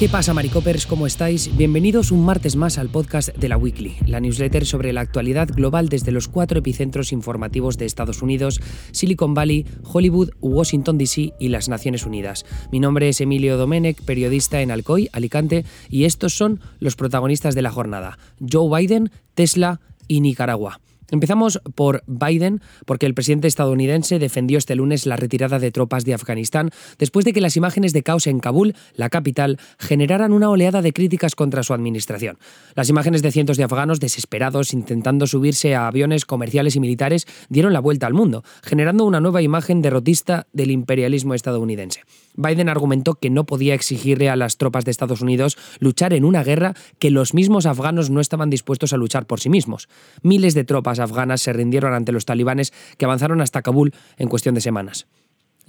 ¿Qué pasa, Maricopers? ¿Cómo estáis? Bienvenidos un martes más al podcast de la Weekly, la newsletter sobre la actualidad global desde los cuatro epicentros informativos de Estados Unidos, Silicon Valley, Hollywood, Washington DC y las Naciones Unidas. Mi nombre es Emilio Domenech, periodista en Alcoy, Alicante, y estos son los protagonistas de la jornada: Joe Biden, Tesla y Nicaragua. Empezamos por Biden, porque el presidente estadounidense defendió este lunes la retirada de tropas de Afganistán después de que las imágenes de caos en Kabul, la capital, generaran una oleada de críticas contra su administración. Las imágenes de cientos de afganos desesperados intentando subirse a aviones comerciales y militares dieron la vuelta al mundo, generando una nueva imagen derrotista del imperialismo estadounidense. Biden argumentó que no podía exigirle a las tropas de Estados Unidos luchar en una guerra que los mismos afganos no estaban dispuestos a luchar por sí mismos. Miles de tropas afganas se rindieron ante los talibanes que avanzaron hasta Kabul en cuestión de semanas.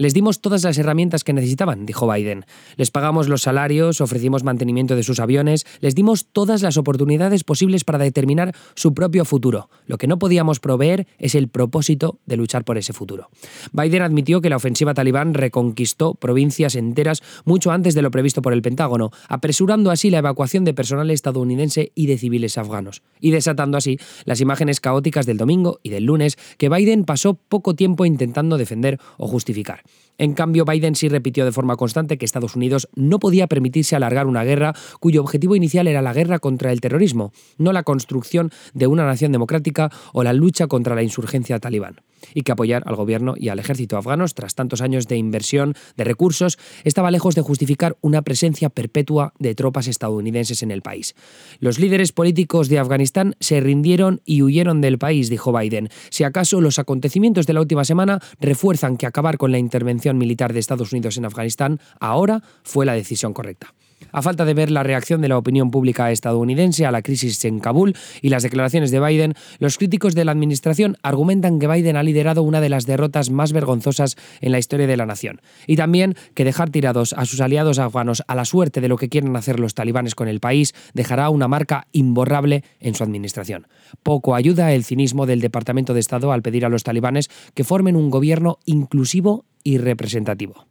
Les dimos todas las herramientas que necesitaban, dijo Biden. Les pagamos los salarios, ofrecimos mantenimiento de sus aviones, les dimos todas las oportunidades posibles para determinar su propio futuro. Lo que no podíamos proveer es el propósito de luchar por ese futuro. Biden admitió que la ofensiva talibán reconquistó provincias enteras mucho antes de lo previsto por el Pentágono, apresurando así la evacuación de personal estadounidense y de civiles afganos, y desatando así las imágenes caóticas del domingo y del lunes que Biden pasó poco tiempo intentando defender o justificar. En cambio, Biden sí repitió de forma constante que Estados Unidos no podía permitirse alargar una guerra cuyo objetivo inicial era la guerra contra el terrorismo, no la construcción de una nación democrática o la lucha contra la insurgencia talibán y que apoyar al gobierno y al ejército afganos tras tantos años de inversión de recursos estaba lejos de justificar una presencia perpetua de tropas estadounidenses en el país. Los líderes políticos de Afganistán se rindieron y huyeron del país, dijo Biden. Si acaso los acontecimientos de la última semana refuerzan que acabar con la intervención militar de Estados Unidos en Afganistán ahora fue la decisión correcta. A falta de ver la reacción de la opinión pública estadounidense a la crisis en Kabul y las declaraciones de Biden, los críticos de la administración argumentan que Biden ha liderado una de las derrotas más vergonzosas en la historia de la nación, y también que dejar tirados a sus aliados afganos a la suerte de lo que quieren hacer los talibanes con el país dejará una marca imborrable en su administración. Poco ayuda el cinismo del Departamento de Estado al pedir a los talibanes que formen un gobierno inclusivo y representativo.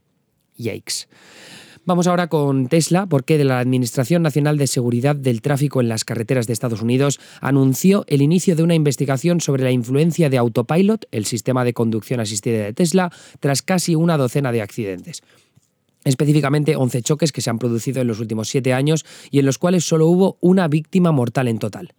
Yikes. Vamos ahora con Tesla, porque la Administración Nacional de Seguridad del Tráfico en las Carreteras de Estados Unidos anunció el inicio de una investigación sobre la influencia de Autopilot, el sistema de conducción asistida de Tesla, tras casi una docena de accidentes específicamente 11 choques que se han producido en los últimos siete años y en los cuales solo hubo una víctima mortal en total.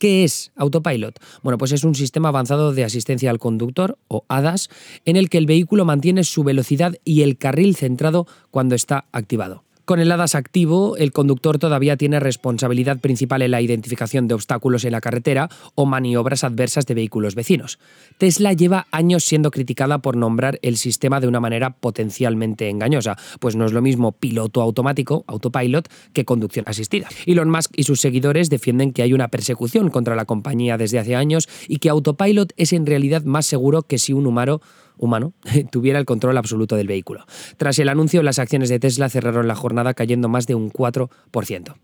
¿Qué es Autopilot? Bueno, pues es un sistema avanzado de asistencia al conductor, o ADAS, en el que el vehículo mantiene su velocidad y el carril centrado cuando está activado. Con el HADAS activo, el conductor todavía tiene responsabilidad principal en la identificación de obstáculos en la carretera o maniobras adversas de vehículos vecinos. Tesla lleva años siendo criticada por nombrar el sistema de una manera potencialmente engañosa, pues no es lo mismo piloto automático, autopilot, que conducción asistida. Elon Musk y sus seguidores defienden que hay una persecución contra la compañía desde hace años y que autopilot es en realidad más seguro que si un humano humano tuviera el control absoluto del vehículo. Tras el anuncio, las acciones de Tesla cerraron la jornada cayendo más de un 4%.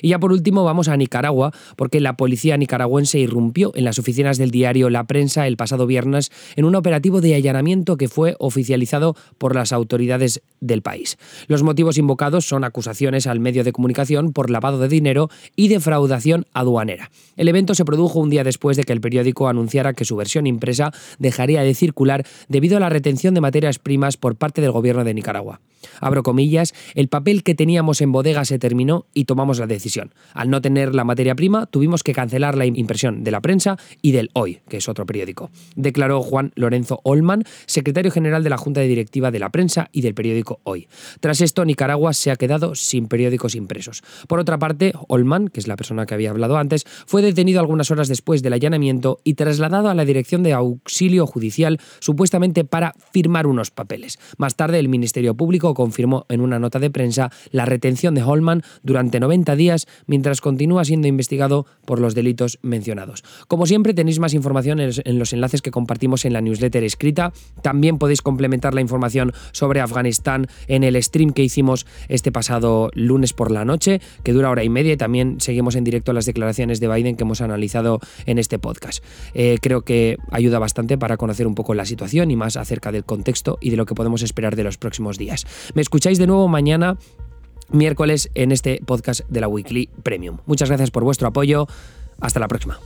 Y ya por último vamos a Nicaragua, porque la policía nicaragüense irrumpió en las oficinas del diario La Prensa el pasado viernes en un operativo de allanamiento que fue oficializado por las autoridades del país. Los motivos invocados son acusaciones al medio de comunicación por lavado de dinero y defraudación aduanera. El evento se produjo un día después de que el periódico anunciara que su versión impresa dejaría de circular debido a la retención de materias primas por parte del gobierno de Nicaragua. Abro comillas, el papel que teníamos en bodega se terminó y tomamos la decisión. Al no tener la materia prima, tuvimos que cancelar la impresión de la prensa y del Hoy, que es otro periódico, declaró Juan Lorenzo Olman, secretario general de la Junta de Directiva de la Prensa y del periódico Hoy. Tras esto, Nicaragua se ha quedado sin periódicos impresos. Por otra parte, Olman, que es la persona que había hablado antes, fue detenido algunas horas después del allanamiento y trasladado a la Dirección de Auxilio Judicial, supuestamente para firmar unos papeles. Más tarde, el Ministerio Público confirmó en una nota de prensa la retención de Holman durante 90 días mientras continúa siendo investigado por los delitos mencionados. Como siempre, tenéis más información en los enlaces que compartimos en la newsletter escrita. También podéis complementar la información sobre Afganistán en el stream que hicimos este pasado lunes por la noche, que dura hora y media, y también seguimos en directo las declaraciones de Biden que hemos analizado en este podcast. Eh, creo que ayuda bastante para conocer un poco la situación y más acerca del contexto y de lo que podemos esperar de los próximos días. Me escucháis de nuevo mañana miércoles en este podcast de la Weekly Premium. Muchas gracias por vuestro apoyo. Hasta la próxima.